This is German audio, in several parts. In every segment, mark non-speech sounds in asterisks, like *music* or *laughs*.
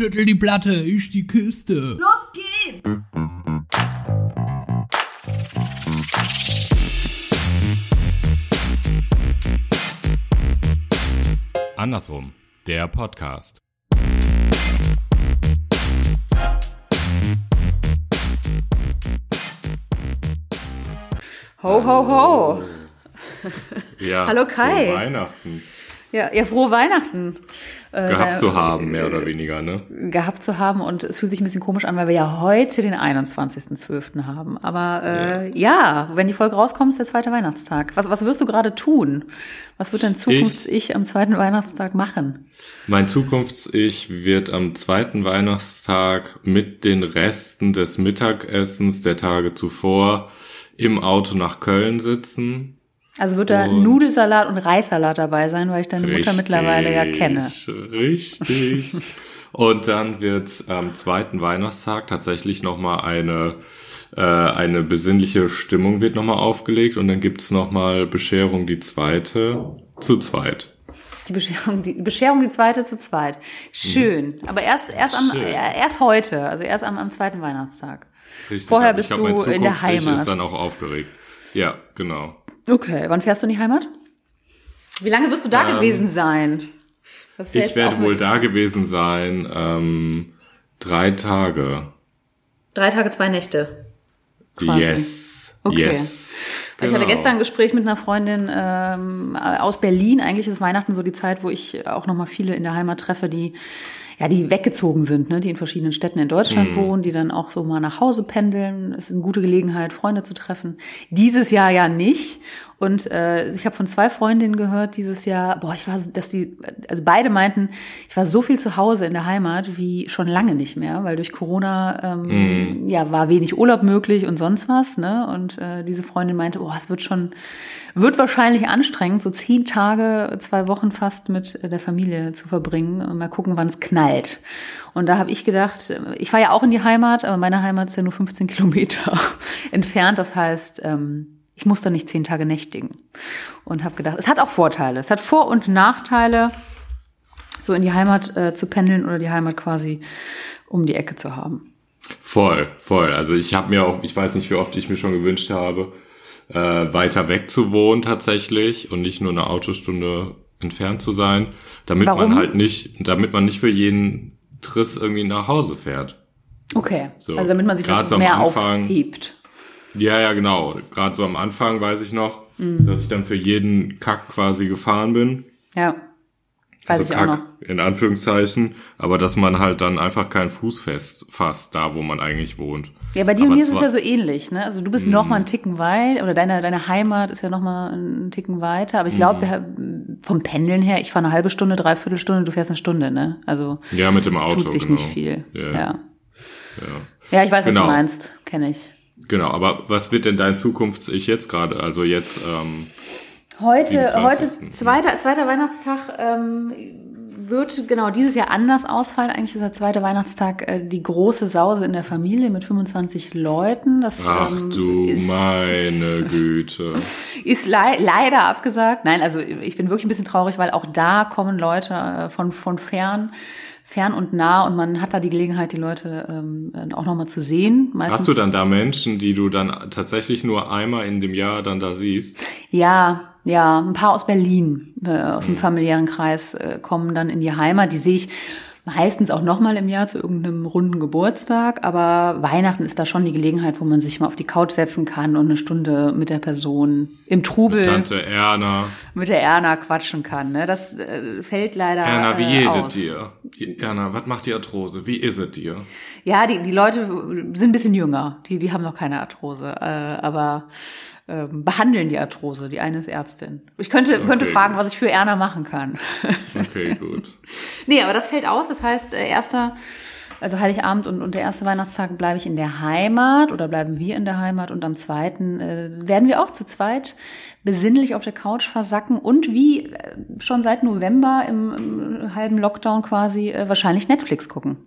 Schüttel die Platte, ich die Kiste. Los geht's! Andersrum, der Podcast. Ho, ho, ho. Ja, Hallo Kai. frohe Weihnachten Ja, ja frohe Weihnachten. Äh, gehabt zu haben, mehr oder weniger, ne? Gehabt zu haben und es fühlt sich ein bisschen komisch an, weil wir ja heute den 21.12. haben. Aber äh, ja. wenn die Folge rauskommt, ist der zweite Weihnachtstag. Was, was wirst du gerade tun? Was wird dein Zukunfts-Ich am zweiten Weihnachtstag machen? Mein Zukunfts-Ich wird am zweiten Weihnachtstag mit den Resten des Mittagessens der Tage zuvor im Auto nach Köln sitzen. Also wird da Und- Nudelsalat und Reissalat dabei sein, weil ich deine Mutter mittlerweile ja kenne. Richtig. *laughs* Und dann wird am zweiten Weihnachtstag tatsächlich nochmal eine, äh, eine besinnliche Stimmung wird nochmal aufgelegt und dann gibt's noch nochmal Bescherung die zweite zu zweit. Die Bescherung, die Bescherung, die zweite zu zweit. Schön. Aber erst, erst am, Schön. erst heute, also erst am, am zweiten Weihnachtstag. Richtig, Vorher also bist glaub, du in der Heimat. ist dann auch aufgeregt. Ja, genau. Okay, wann fährst du in die Heimat? Wie lange wirst du da Ähm, gewesen sein? Ja Ich werde wohl da gewesen sein, ähm, drei Tage. Drei Tage, zwei Nächte. Quasi. Yes. Okay. Yes. Ich hatte Genau. gestern ein Gespräch mit einer Freundin ähm, aus Berlin. Eigentlich ist Weihnachten so die Zeit, wo ich auch noch mal viele in der Heimat treffe, die ja, die weggezogen sind, ne, die in verschiedenen Städten in Mhm. Deutschland wohnen, die dann auch so mal nach Hause pendeln. Es ist eine gute Gelegenheit, Freunde zu treffen. Dieses Jahr ja nicht. Und äh, ich habe von zwei Freundinnen gehört dieses Jahr, boah, ich war, dass die, also beide meinten, ich war so viel zu Hause in der Heimat wie schon lange nicht mehr, weil durch Corona ähm, ja war wenig Urlaub möglich und sonst was. Ne? Und äh, diese Freundin meinte, oh, es wird schon, wird wahrscheinlich anstrengend, so zehn Tage, zwei Wochen fast mit der Familie zu verbringen und mal gucken, wann es knallt. Und da habe ich gedacht, ich fahre ja auch in die Heimat, aber meine Heimat ist ja nur 15 Kilometer *laughs* entfernt. Das heißt, ähm, ich muss da nicht zehn Tage nächtigen. Und habe gedacht, es hat auch Vorteile. Es hat Vor- und Nachteile, so in die Heimat äh, zu pendeln oder die Heimat quasi um die Ecke zu haben. Voll, voll. Also ich habe mir auch, ich weiß nicht, wie oft ich mir schon gewünscht habe, äh, weiter weg zu wohnen tatsächlich und nicht nur eine Autostunde entfernt zu sein, damit Warum? man halt nicht, damit man nicht für jeden Triss irgendwie nach Hause fährt. Okay, So, also damit man sich das mehr Anfang- aufhebt. Ja, ja, genau. Gerade so am Anfang weiß ich noch, Mhm. dass ich dann für jeden Kack quasi gefahren bin. Ja, weiß also ich auch noch. Kack in Anführungszeichen, aber dass man halt dann einfach keinen Fuß fest fasst, da wo man eigentlich wohnt. Ja, bei dir Aber und mir ist es ja so ähnlich, ne? Also du bist noch mal einen Ticken weit oder deine deine Heimat ist ja noch mal einen Ticken weiter. Aber ich glaube, Mhm. vom Pendeln her, ich fahre eine halbe Stunde, dreiviertel Stunde, du fährst eine Stunde, ne? Also Ja, mit dem Auto. tut sich genau. nicht viel. Ja, Ja. ja. ja. ich weiß, was Genau. du meinst, kenne ich. Genau, aber was wird denn dein Zukunfts-Ich jetzt gerade? Also jetzt, ähm, Heute, 27.. heute zweiter, zweiter Weihnachtstag ähm, wird genau dieses Jahr anders ausfallen. Eigentlich ist der zweite Weihnachtstag äh, die große Sause in der Familie mit 25 Leuten. Das ach ähm, du ist, meine *laughs* Güte. ist lei leider abgesagt. Nein, also ich bin wirklich ein bisschen traurig, weil auch da kommen Leute äh, von, von fern, fern und nah und man hat da die Gelegenheit, die Leute ähm, auch nochmal zu sehen. Meistens, Hast du dann da Menschen, die du dann tatsächlich nur einmal in dem Jahr dann da siehst? Ja, ja, ein paar aus Berlin, äh, aus dem familiären Kreis, äh, kommen dann in die Heimat. Die sehe ich meistens auch nochmal im Jahr zu irgendeinem runden Geburtstag. Aber Weihnachten ist da schon die Gelegenheit, wo man sich mal auf die Couch setzen kann und eine Stunde mit der Person im Trubel Tante Erna. mit der Erna quatschen kann. Ne? Das äh, fällt leider Erna, wie äh, jedet dir? Erna, was macht die Arthrose? Wie ist es dir? Ja, die, die Leute sind ein bisschen jünger. Die, die haben noch keine Arthrose, äh, aber ähm, behandeln die Arthrose. Die eine ist Ärztin. Ich könnte, könnte Okay, fragen, gut. was ich für Erna machen kann. Okay, gut. *laughs* nee, aber das fällt aus. Das heißt, äh, erster, also Heiligabend und, und der erste Weihnachtstag bleibe ich in der Heimat oder bleiben wir in der Heimat und am zweiten äh, werden wir auch zu zweit besinnlich auf der Couch versacken und wie äh, schon seit November im, im halben Lockdown quasi äh, wahrscheinlich Netflix gucken.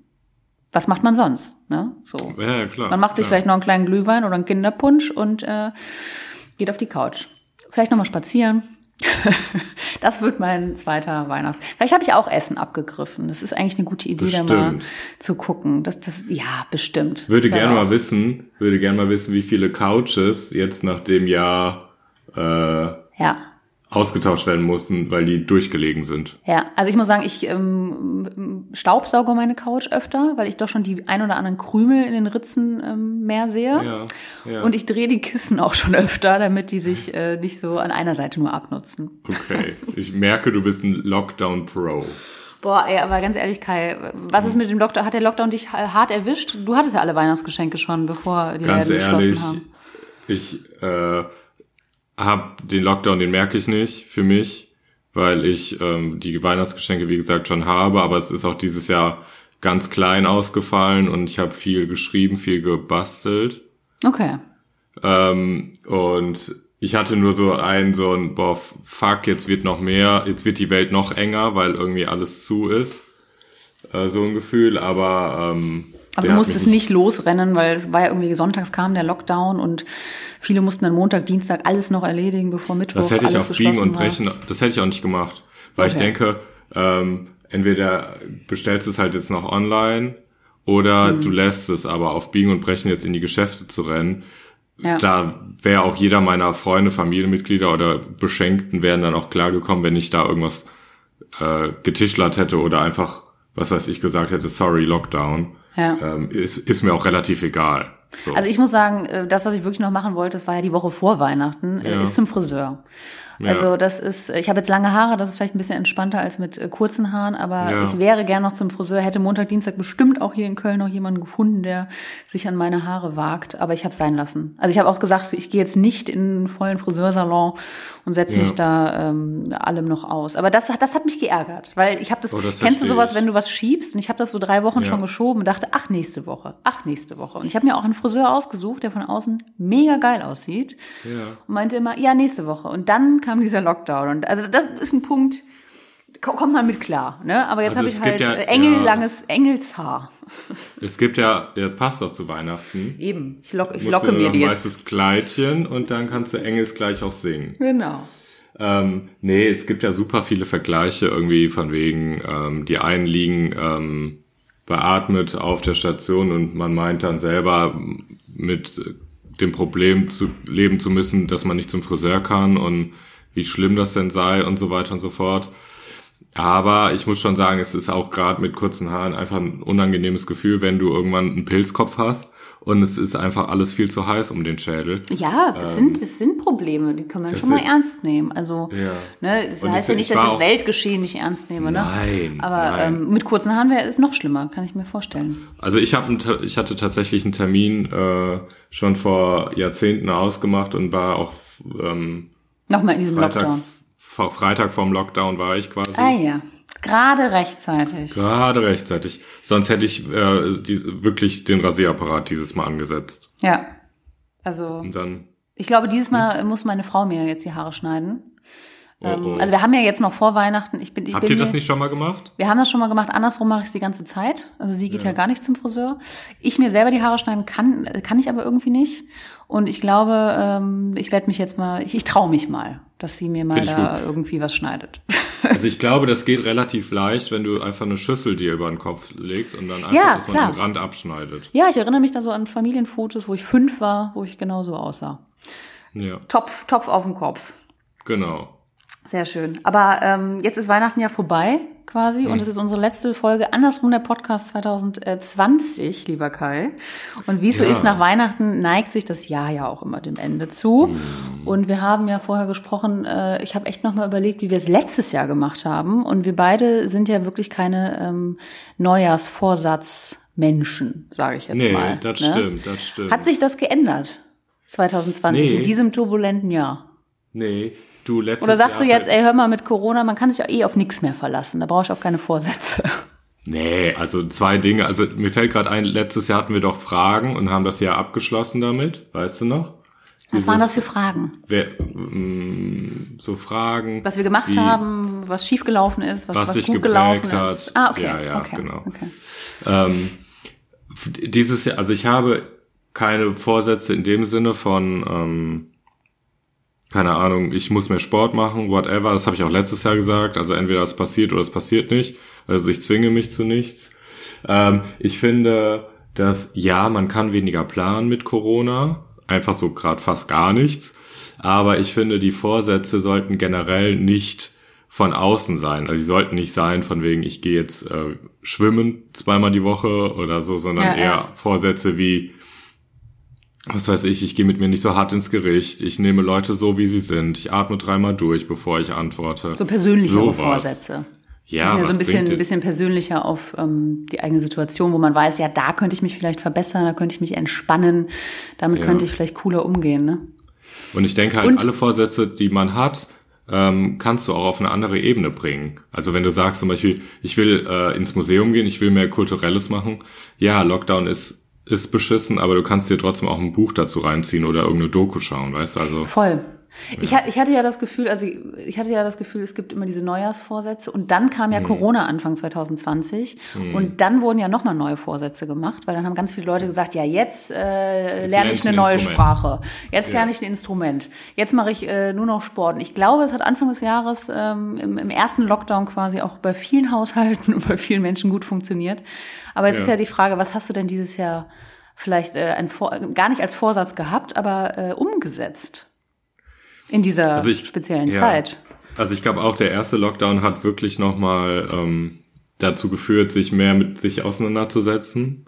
Was macht man sonst? Ne? So. Ja, ja, klar. Man macht sich klar. vielleicht noch einen kleinen Glühwein oder einen Kinderpunsch und äh, geht auf die Couch. Vielleicht nochmal spazieren. *laughs* das wird mein zweiter Weihnachts. Vielleicht habe ich auch Essen abgegriffen. Das ist eigentlich eine gute Idee, Bestimmt. da mal zu gucken. Das, das, ja, bestimmt. Würde Ja. gerne mal wissen, würde gerne mal wissen, wie viele Couches jetzt nach dem Jahr äh, Ja. Ausgetauscht werden mussten, weil die durchgelegen sind. Ja, also ich muss sagen, ich ähm, staubsauge meine Couch öfter, weil ich doch schon die ein oder anderen Krümel in den Ritzen ähm, mehr sehe. Ja, ja. Und ich drehe die Kissen auch schon *laughs* öfter, damit die sich äh, nicht so an einer Seite nur abnutzen. okay. Ich merke, du bist ein Lockdown Pro. Boah, ey, aber ganz ehrlich, Kai, was ist mit dem Lockdown? Hat der Lockdown dich hart erwischt? Du hattest ja alle Weihnachtsgeschenke schon, bevor die Ganz Läden ehrlich, geschlossen haben. ich äh, habe den Lockdown, den merke ich nicht für mich, weil ich ähm, die Weihnachtsgeschenke, wie gesagt, schon habe, aber es ist auch dieses Jahr ganz klein ausgefallen und ich habe viel geschrieben, viel gebastelt. Okay. Ähm, und ich hatte nur so ein, so ein, boah, fuck, jetzt wird noch mehr, jetzt wird die Welt noch enger, weil irgendwie alles zu ist. Äh, so ein Gefühl, aber ähm, Aber du musstest nicht losrennen, weil es war ja irgendwie sonntags kam der Lockdown und viele mussten dann Montag, Dienstag alles noch erledigen, bevor Mittwoch Das hätte ich auf Biegen und war. Brechen, das hätte ich auch nicht gemacht. Weil ich Okay. denke, ähm, entweder bestellst du es halt jetzt noch online oder Mhm. du lässt es, aber auf Biegen und Brechen jetzt in die Geschäfte zu rennen. Ja. Da wäre auch jeder meiner Freunde, Familienmitglieder oder Beschenkten wären dann auch klargekommen, wenn ich da irgendwas äh, getischlert hätte oder einfach, was weiß ich, gesagt hätte, sorry, Lockdown. Ja. Ähm, ist, ist mir auch relativ egal. So. Also ich muss sagen, äh, das, was ich wirklich noch machen wollte, das war ja die Woche vor Weihnachten, äh, Ja. ist zum Friseur. Ja. Also das ist, ich habe jetzt lange Haare, das ist vielleicht ein bisschen entspannter als mit äh, kurzen Haaren, aber Ja. ich wäre gern noch zum Friseur, hätte Montag, Dienstag bestimmt auch hier in Köln noch jemanden gefunden, der sich an meine Haare wagt, aber ich habe sein lassen. Also ich habe auch gesagt, ich gehe jetzt nicht in einen vollen Friseursalon und setze Ja. mich da ähm, allem noch aus. Aber das, hat- das hat mich geärgert, weil ich habe das, Oh, das kennst du sowas, ich. wenn du was schiebst und ich habe das so drei Wochen schon geschoben und dachte, ach, nächste Woche, ach, nächste Woche. Und ich habe mir auch einen Friseur ausgesucht, der von außen mega geil aussieht und meinte immer, ja, nächste Woche. Und dann kam dieser Lockdown. Und also das ist ein Punkt, ko- kommt man mit klar. Ne? Aber jetzt Also habe ich halt ja- engellanges ja, Engelshaar. Es gibt ja, der passt doch zu Weihnachten. Eben, ich, lock, ich locke mir die jetzt. weißes Kleidchen und dann kannst du Engels gleich auch singen. Genau. Ähm, nee, es gibt ja super viele Vergleiche irgendwie von wegen, ähm, die einen liegen ähm, beatmet auf der Station und man meint dann selber mit dem Problem zu leben zu müssen, dass man nicht zum Friseur kann und wie schlimm das denn sei und so weiter und so fort. Aber ich muss schon sagen, es ist auch gerade mit kurzen Haaren einfach ein unangenehmes Gefühl, wenn du irgendwann einen Pilzkopf hast und es ist einfach alles viel zu heiß um den Schädel. Ja, das, sind, das sind Probleme, die kann man schon mal sind- ernst nehmen. Also, Ja. ne, das Und heißt ja nicht, ich dass ich das Weltgeschehen nicht ernst nehme. Ne? Nein, Aber nein. Ähm, mit kurzen Haaren wäre es noch schlimmer, kann ich mir vorstellen. Also ich habe ich hatte tatsächlich einen Termin äh, schon vor Jahrzehnten ausgemacht und war auch ähm, Nochmal in diesem Freitag Lockdown. vor Freitag vorm Lockdown war ich quasi Ah ja, gerade rechtzeitig. gerade rechtzeitig. Sonst hätte ich äh, die, wirklich den Rasierapparat dieses Mal angesetzt. Ja. Also, Und dann ich glaube, dieses Mal muss meine Frau mir jetzt die Haare schneiden. oh, Ähm, oh. Also wir haben ja jetzt noch vor Weihnachten. Ich bin, ich habt bin ihr das nicht schon mal gemacht? Wir haben das schon mal gemacht. Andersrum mache ich es die ganze Zeit. Also sie geht ja. gar nicht zum Friseur. Ich mir selber die Haare schneiden kann, kann ich aber irgendwie nicht. Und ich glaube, ähm, ich werde mich jetzt mal, ich, ich traue mich mal, dass sie mir mal da gut. irgendwie was schneidet. Also ich *laughs* glaube, das geht relativ leicht, wenn du einfach eine Schüssel dir über den Kopf legst und dann einfach, Ja, dass man klar. den Rand abschneidet. ja, ich erinnere mich da so an Familienfotos, wo ich fünf war, wo ich genauso aussah. Ja, Topf, Topf auf dem Kopf. genau. Sehr schön. Aber ähm, jetzt ist Weihnachten ja vorbei quasi Mhm. und es ist unsere letzte Folge Andersrum der Podcast 2020, lieber Kai. Und wie es so Ja. ist nach Weihnachten, neigt sich das Jahr ja auch immer dem Ende zu. Mhm. Und wir haben ja vorher gesprochen, äh, ich habe echt nochmal überlegt, wie wir es letztes Jahr gemacht haben. Und wir beide sind ja wirklich keine ähm, Neujahrsvorsatzmenschen, sage ich jetzt Nee, mal. das ne? stimmt, das stimmt. Hat sich das geändert? 2020, Nee. in diesem turbulenten Jahr. Nee, du letztes Oder sagst Jahr du jetzt, ey, hör mal mit Corona, man kann sich ja eh auf nichts mehr verlassen. Da brauche ich auch keine Vorsätze. Nee, also zwei Dinge. Also mir fällt gerade ein, letztes Jahr hatten wir doch Fragen und haben das Jahr abgeschlossen damit, weißt du noch? Was waren das für Fragen? Wer, mm, so Fragen. Was wir gemacht wie- haben, was schiefgelaufen ist, was, Was was, gut gelaufen hat. ist. Ah, okay. Ja, ja, okay. genau. Okay. Ähm, dieses Jahr, also ich habe keine Vorsätze in dem Sinne von, ähm, keine Ahnung, ich muss mehr Sport machen, whatever. Das habe ich auch letztes Jahr gesagt. Also entweder es passiert oder es passiert nicht. Also ich zwinge mich zu nichts. Ähm, ich finde, dass ja, man kann weniger planen mit Corona. Einfach so gerade fast gar nichts. Aber ich finde, die Vorsätze sollten generell nicht von außen sein. Also sie sollten nicht sein von wegen, ich gehe jetzt äh, schwimmen zweimal die Woche oder so, sondern Ja, eher ja. Vorsätze wie, was weiß ich, ich gehe mit mir nicht so hart ins Gericht, ich nehme Leute so, wie sie sind, ich atme dreimal durch, bevor ich antworte. So persönlichere Sowas. Vorsätze. Ja, Ja, so ein bisschen, ein bisschen persönlicher auf ähm, die eigene Situation, wo man weiß, ja, da könnte ich mich vielleicht verbessern, da könnte ich mich entspannen, damit Ja. könnte ich vielleicht cooler umgehen, ne? Und ich denke halt, Und- alle Vorsätze, die man hat, ähm, kannst du auch auf eine andere Ebene bringen. Also wenn du sagst zum Beispiel, ich will äh, ins Museum gehen, ich will mehr Kulturelles machen, ja, Lockdown ist ist beschissen, aber du kannst dir trotzdem auch ein Buch dazu reinziehen oder irgendeine Doku schauen, weißt du? Also Voll. Ich, ich hatte ja das Gefühl, also ich hatte ja das Gefühl, es gibt immer diese Neujahrsvorsätze und dann kam ja Mhm. Corona Anfang 2020 und dann wurden ja nochmal neue Vorsätze gemacht, weil dann haben ganz viele Leute gesagt, ja jetzt, äh, Jetzt lerne ich ich eine ein neue Instrument. Sprache, jetzt Ja. lerne ich ein Instrument, jetzt mache ich äh, nur noch Sport. Und ich glaube, es hat Anfang des Jahres ähm, im, im ersten Lockdown quasi auch bei vielen Haushalten *laughs* und bei vielen Menschen gut funktioniert. Aber jetzt Ja. ist ja die Frage, was hast du denn dieses Jahr vielleicht äh, ein Vor gar nicht als Vorsatz gehabt, aber äh, umgesetzt? In dieser Also ich- speziellen ja. Zeit. Also ich glaube auch, der erste Lockdown hat wirklich nochmal ähm, dazu geführt, sich mehr mit sich auseinanderzusetzen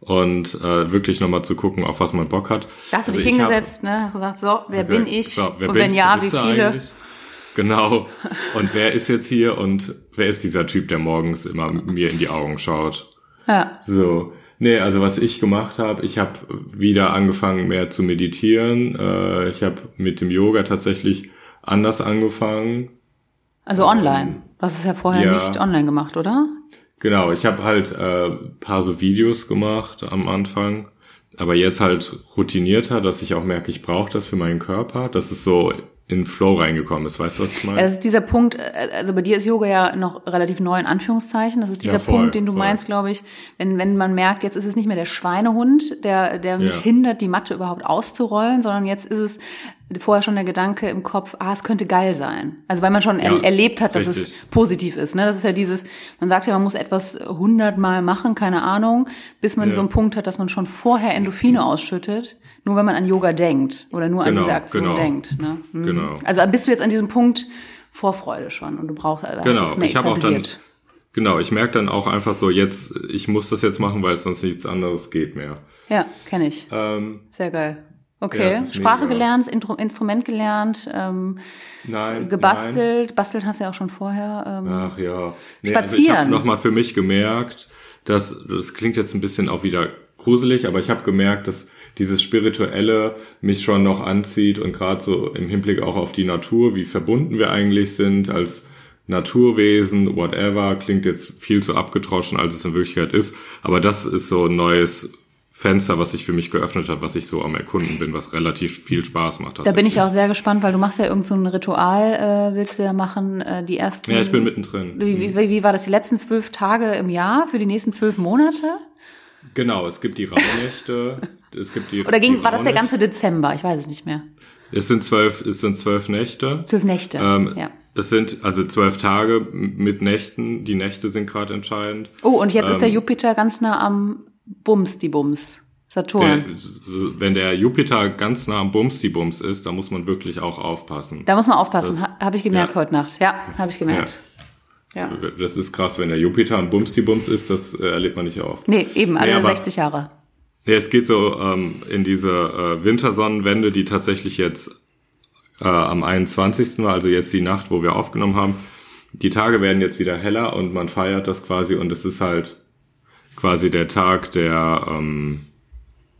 und äh, wirklich nochmal zu gucken, auf was man Bock hat. Da hast du Also dich ich hab- hingesetzt, ne? Hast gesagt, so, wer bin ich? So, wer und bin- wenn ja, wie viele? eigentlich? Genau. Und wer ist jetzt hier und wer ist dieser Typ, der morgens immer mir in die Augen schaut? Ja. So. Nee, also was ich gemacht habe, ich habe wieder angefangen mehr zu meditieren. Äh, ich habe mit dem Yoga tatsächlich anders angefangen. Also online. Du hast es ja vorher ja. nicht online gemacht, oder? Genau, ich habe halt äh, paar so Videos gemacht am Anfang, aber jetzt halt routinierter, dass ich auch merke, ich brauche das für meinen Körper, dass es so in Flow reingekommen ist. Weißt du, was ich meine? Das ist dieser Punkt, äh, also bei dir ist Yoga ja noch relativ neu in Anführungszeichen. Das ist dieser Ja, voll, Punkt, den du voll. meinst, glaube ich, wenn, wenn man merkt, jetzt ist es nicht mehr der Schweinehund, der, der mich Ja. hindert, die Matte überhaupt auszurollen, sondern jetzt ist es vorher schon der Gedanke im Kopf, ah, es könnte geil sein. Also weil man schon er, Ja, erlebt hat, dass es richtig. positiv ist. Ne? Das ist ja dieses, man sagt ja, man muss etwas hundertmal machen, keine Ahnung, bis man Ja. so einen Punkt hat, dass man schon vorher Endorphine ausschüttet, nur wenn man an Yoga denkt oder nur an Genau, diese Aktion genau. denkt. Ne? Mhm. Genau. Also bist du jetzt an diesem Punkt Vorfreude schon und du brauchst also Genau, es mehr ich habe auch dann, etabliert. genau, ich merke dann auch einfach so, jetzt, ich muss das jetzt machen, weil es sonst nichts anderes geht mehr. Ja, kenne ich. Ähm, Sehr geil. Ja, Okay, ist Sprache mega. gelernt, Intro Instrument gelernt, ähm, nein. Nein. gebastelt. Bastelt hast du ja auch schon vorher. Ähm, Ach ja. Nee, Spazieren. Also ich habe nochmal für mich gemerkt, dass, das klingt jetzt ein bisschen auch wieder gruselig, aber ich habe gemerkt, dass dieses Spirituelle mich schon noch anzieht und gerade so im Hinblick auch auf die Natur, wie verbunden wir eigentlich sind als Naturwesen, whatever, klingt jetzt viel zu abgetroschen, als es in Wirklichkeit ist. Aber das ist so ein neues Fenster, was sich für mich geöffnet hat, was ich so am Erkunden bin, was relativ viel Spaß macht. da bin ich auch sehr gespannt, weil du machst ja irgend so ein Ritual, äh, willst du ja machen, äh, die ersten. Ja, ich bin mittendrin. Wie, wie, wie war das die letzten zwölf Tage im Jahr für die nächsten zwölf Monate? Genau, es gibt die Rauhnächte. *laughs* es gibt die Oder ging, die war das der ganze Dezember? Ich weiß es nicht mehr. Es sind zwölf, es sind zwölf Nächte. Zwölf Nächte. Ähm, ja. Es sind also zwölf Tage mit Nächten. Die Nächte sind gerade entscheidend. Oh, und jetzt ist der ähm, Jupiter ganz nah am Bums, die Bums. Der, Saturn. wenn der Jupiter ganz nah am Bums-die-Bums ist, dann muss man wirklich auch aufpassen. Da muss man aufpassen. Habe ich gemerkt ja. heute Nacht. Ja, habe ich gemerkt. Ja. Das ist krass, wenn der Jupiter am Bums-die-Bums ist, das äh, erlebt man nicht oft. Nee, eben, alle Nee, aber- 60 Jahre. Ja, es geht so ähm, in diese äh, Wintersonnenwende, die tatsächlich jetzt äh, am 21. war, also jetzt die Nacht, wo wir aufgenommen haben. Die Tage werden jetzt wieder heller und man feiert das quasi und es ist halt quasi der Tag, der, ähm,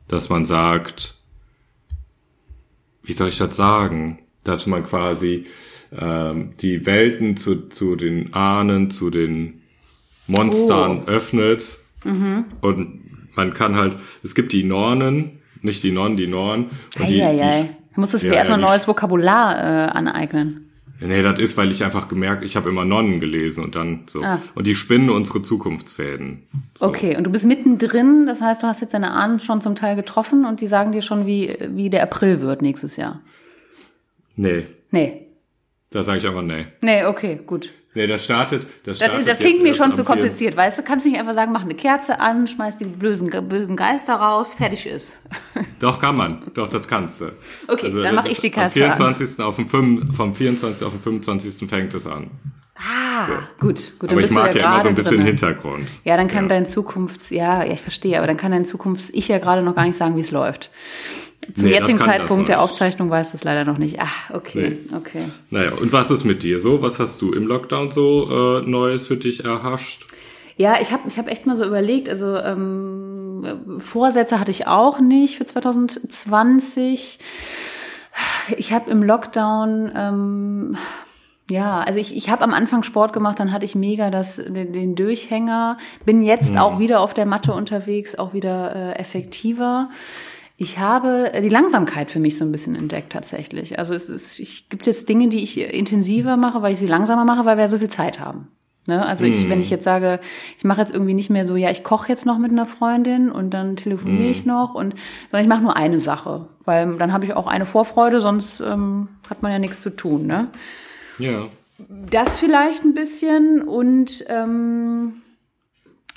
dass man sagt, wie soll ich das sagen, dass man quasi ähm, die Welten zu, zu den Ahnen, zu den Monstern Oh. öffnet und man kann halt, es gibt die Nornen, nicht die Nonnen, die Norn. Und die, die, Du musstest Ja, dir erstmal ja, neues Vokabular äh, aneignen. Nee, das ist, weil ich einfach gemerkt, ich habe immer Nonnen gelesen und dann so. Ah. Und die spinnen unsere Zukunftsfäden. So. Okay, und du bist mittendrin, das heißt, du hast jetzt deine Ahnen schon zum Teil getroffen und die sagen dir schon, wie, wie der April wird nächstes Jahr. Nee, Nee. Da sage ich aber nee. Nee, okay, gut. Nee, das startet. Das, Das, startet das klingt jetzt mir schon zu 4. kompliziert, weißt du? Kannst nicht einfach sagen, mach eine Kerze an, schmeiß die bösen, bösen Geister raus, fertig ist. *laughs* Doch, kann man. Doch, das kannst du. Also, Okay, dann mach das ich die Kerze am 24. Auf dem 5, vom 24. auf den 25. fängt es an. Ah, gut, gut, dann Aber ich mag du ja, ja, immer so ein bisschen drin. Hintergrund. Ja, dann kann Ja. dein Zukunfts, ja, ja, ich verstehe, aber dann kann dein Zukunfts-Ich ja gerade noch gar nicht sagen, wie es läuft. Zum Nee, jetzigen Zeitpunkt der. Aufzeichnung weißt du es leider noch nicht. Ach, okay, okay. Naja, und was ist mit dir so? Was hast du im Lockdown so äh, Neues für dich erhascht? Ja, ich habe ich hab echt mal so überlegt, also ähm, Vorsätze hatte ich auch nicht für 2020. Ich habe im Lockdown, ähm, ja, also ich, ich habe am Anfang Sport gemacht, dann hatte ich mega das, den, den Durchhänger, bin jetzt auch wieder auf der Matte unterwegs, auch wieder äh, effektiver. Ich habe die Langsamkeit für mich so ein bisschen entdeckt tatsächlich. Also es ist, ich gibt jetzt Dinge, die ich intensiver mache, weil ich sie langsamer mache, weil wir ja so viel Zeit haben. Ne? Also ich, wenn ich jetzt sage, ich mache jetzt irgendwie nicht mehr so, ja, ich koche jetzt noch mit einer Freundin und dann telefoniere ich noch und sondern ich mache nur eine Sache, weil dann habe ich auch eine Vorfreude, sonst ähm, hat man ja nichts zu tun. Ne? Ja. Das vielleicht ein bisschen und ähm,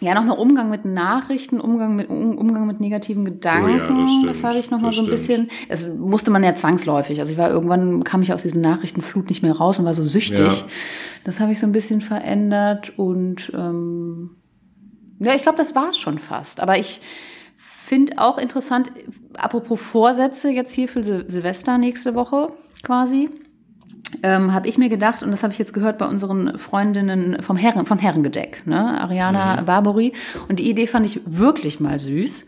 ja, nochmal Umgang mit Nachrichten, Umgang mit Um- Umgang mit negativen Gedanken. Oh ja, das stimmt. das habe ich nochmal so ein bisschen. Das musste man ja zwangsläufig. Also ich war irgendwann kam ich aus diesem Nachrichtenflut nicht mehr raus und war so süchtig. Ja. Das habe ich so ein bisschen verändert und ähm, ja, ich glaube, das war es schon fast. Aber ich finde auch interessant, apropos Vorsätze jetzt hier für Sil Silvester nächste Woche quasi ähm, habe ich mir gedacht, und das habe ich jetzt gehört bei unseren Freundinnen vom Herren, von Herrengedeck, ne? Ariana Barbary. Und die Idee fand ich wirklich mal süß.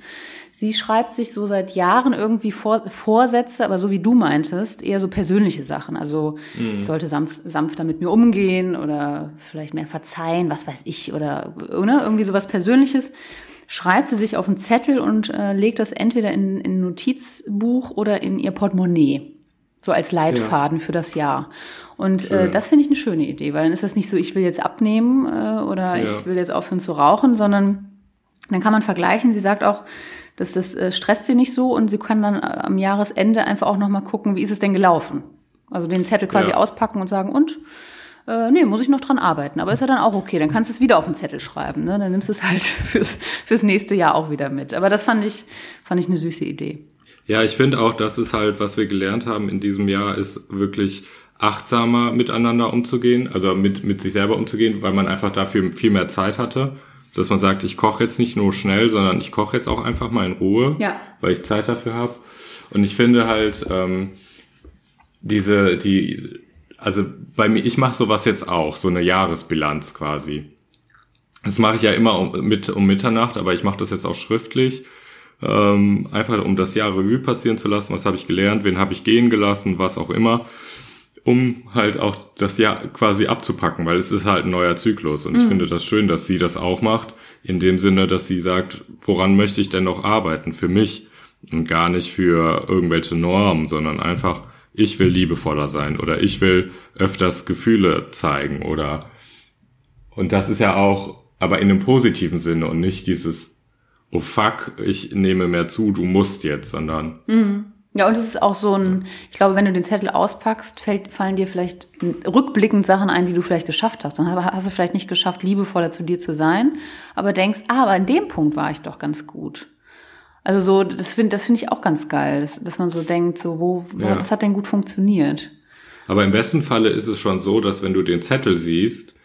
Sie schreibt sich so seit Jahren irgendwie vor, Vorsätze, aber so wie du meintest, eher so persönliche Sachen. Also ich sollte sanft, sanfter mit mir umgehen oder vielleicht mehr verzeihen, was weiß ich, oder ne? irgendwie sowas Persönliches. Schreibt sie sich auf einen Zettel und äh, legt das entweder in ein Notizbuch oder in ihr Portemonnaie. So als Leitfaden für das Jahr. Und äh, das finde ich eine schöne Idee, weil dann ist das nicht so, ich will jetzt abnehmen äh, oder Ja. ich will jetzt aufhören zu rauchen, sondern dann kann man vergleichen. Sie sagt auch, dass das äh, stresst sie nicht so und sie kann dann äh, am Jahresende einfach auch nochmal gucken, wie ist es denn gelaufen. Also den Zettel quasi Ja. auspacken und sagen, und? Äh, nee, muss ich noch dran arbeiten. Aber ist ja dann auch okay. Dann kannst du es wieder auf den Zettel schreiben. Ne? Dann nimmst du es halt *laughs* fürs, fürs nächste Jahr auch wieder mit. Aber das fand ich, fand ich eine süße Idee. Ja, ich finde auch, das ist halt, was wir gelernt haben in diesem Jahr, ist wirklich achtsamer miteinander umzugehen, also mit, mit sich selber umzugehen, weil man einfach dafür viel mehr Zeit hatte. Dass man sagt, ich koche jetzt nicht nur schnell, sondern ich koche jetzt auch einfach mal in Ruhe, Ja. weil ich Zeit dafür habe. Und ich finde halt, ähm, diese, die, also bei mir, ich mache sowas jetzt auch, so eine Jahresbilanz quasi. Das mache ich ja immer um, mit um Mitternacht, aber ich mache das jetzt auch schriftlich. Ähm, einfach um das Jahr Revue passieren zu lassen, was habe ich gelernt, wen habe ich gehen gelassen, was auch immer, um halt auch das Jahr quasi abzupacken, weil es ist halt ein neuer Zyklus. Und ich finde das schön, dass sie das auch macht, in dem Sinne, dass sie sagt, woran möchte ich denn noch arbeiten? Für mich und gar nicht für irgendwelche Normen, sondern einfach, ich will liebevoller sein oder ich will öfters Gefühle zeigen oder und das ist ja auch, aber in einem positiven Sinne und nicht dieses, oh fuck, ich nehme mehr zu, du musst jetzt, sondern Ja, und es ist auch so ein, ich glaube, wenn du den Zettel auspackst, fällt, fallen dir vielleicht rückblickend Sachen ein, die du vielleicht geschafft hast. Dann hast du vielleicht nicht geschafft, liebevoller zu dir zu sein, aber denkst, ah, aber in dem Punkt war ich doch ganz gut. Also so, das finde das finde ich auch ganz geil, dass, dass man so denkt, so, wo, Ja. was hat denn gut funktioniert? Aber im besten Falle ist es schon so, dass wenn du den Zettel siehst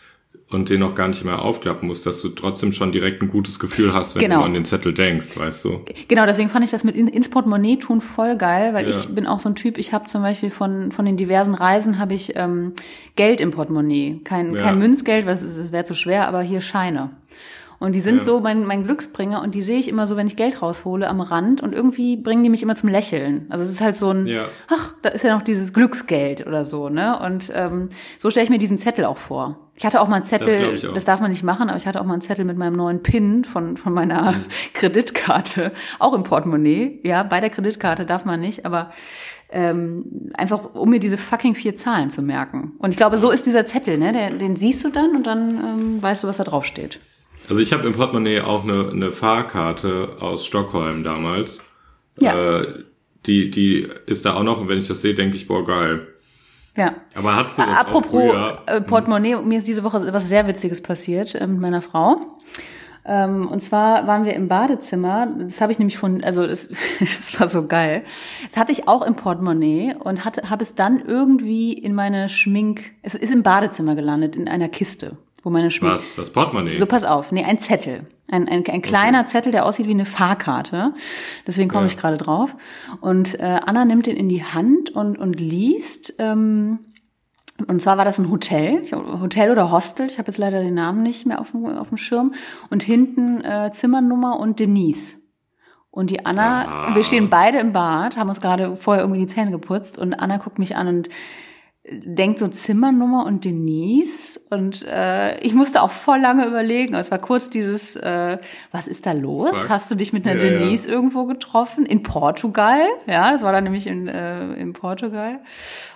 und den noch gar nicht mehr aufklappen musst, dass du trotzdem schon direkt ein gutes Gefühl hast, wenn Genau. du an den Zettel denkst, weißt du? Genau, deswegen fand ich das mit in- ins Portemonnaie tun voll geil, weil Ja. ich bin auch so ein Typ, ich habe zum Beispiel von, von den diversen Reisen habe ich ähm, Geld im Portemonnaie. Kein, Ja. kein Münzgeld, was es wäre zu schwer, aber hier Scheine. Und die sind Ja. so mein, mein Glücksbringer und die sehe ich immer so, wenn ich Geld raushole am Rand und irgendwie bringen die mich immer zum Lächeln. Also es ist halt so ein, Ja. ach, da ist ja noch dieses Glücksgeld oder so, ne? Und ähm, so stelle ich mir diesen Zettel auch vor. Ich hatte auch mal einen Zettel, auch. das darf man nicht machen, aber ich hatte auch mal einen Zettel mit meinem neuen PIN von, von meiner Mhm. *laughs* Kreditkarte, auch im Portemonnaie. Ja, bei der Kreditkarte darf man nicht, aber ähm, einfach um mir diese fucking vier Zahlen zu merken. Und ich glaube, so ist dieser Zettel, ne? Der, den siehst du dann und dann ähm, weißt du, was da drauf steht. Also ich habe im Portemonnaie auch eine, eine Fahrkarte aus Stockholm damals. Ja. Äh, die, die ist da auch noch und wenn ich das sehe, denke ich, boah, geil. Ja. Aber hattest du das Apropos äh, Portemonnaie, mir ist diese Woche was sehr Witziges passiert äh, mit meiner Frau. Ähm, und zwar waren wir im Badezimmer. Das habe ich nämlich von, also *laughs* das, das war so geil. Das hatte ich auch im Portemonnaie und hatte, habe es dann irgendwie in meine Schmink. Es ist im Badezimmer gelandet in einer Kiste, wo meine Schmink. Was? Das Portemonnaie? So, pass auf. Nee, ein Zettel. Ein, ein, ein kleiner Okay. Zettel, der aussieht wie eine Fahrkarte. Deswegen komme Ja. ich gerade drauf. Und äh, Anna nimmt den in die Hand und, und liest. Ähm, und zwar war das ein Hotel, Hotel oder Hostel, ich habe jetzt leider den Namen nicht mehr auf dem, auf dem Schirm. Und hinten äh, Zimmernummer und Denise. Und die Anna, Ah. wir stehen beide im Bad, haben uns gerade vorher irgendwie die Zähne geputzt und Anna guckt mich an und denkt so Zimmernummer und Denise und äh, ich musste auch voll lange überlegen. Es war kurz dieses, äh, was ist da los? Fuck. Hast du dich mit einer Ja, ja. Denise irgendwo getroffen? In Portugal? Ja, das war dann nämlich in, äh, in Portugal.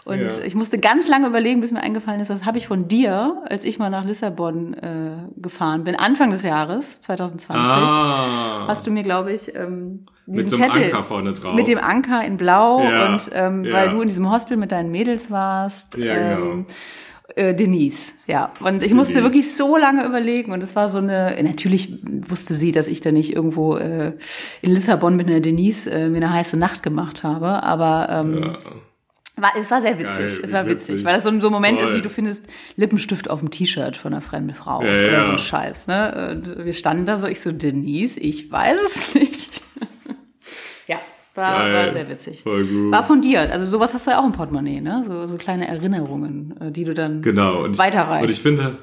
Und Ja. ich musste ganz lange überlegen, bis mir eingefallen ist, das habe ich von dir, als ich mal nach Lissabon äh, gefahren bin, Anfang des Jahres, 2020 ah, hast du mir, glaube ich, ähm, mit so einem Zettel Anker vorne drauf. mit dem Anker in Blau Ja, und ähm, ja. weil du in diesem Hostel mit deinen Mädels warst. Ja, genau. ähm, äh, Denise, ja. Und ich musste Denise. wirklich so lange überlegen und es war so eine, natürlich wusste sie, dass ich da nicht irgendwo äh, in Lissabon mit einer Denise äh, mir eine heiße Nacht gemacht habe, aber ähm, Ja. War, es war sehr witzig. Geil, es war witzig, witzig. weil das so, ein- so ein Moment ist, Voll. wie du findest Lippenstift auf dem T-Shirt von einer fremden Frau Ja, oder ja. so ein Scheiß. Ne? Und wir standen da so, ich so, Denise, ich weiß es nicht. *laughs* ja, war, Geil. war sehr witzig. Voll gut. War von dir. Also sowas hast du ja auch im Portemonnaie, ne? So, so kleine Erinnerungen, äh, die du dann Genau. Und ich, weiterreichst. Und ich finde,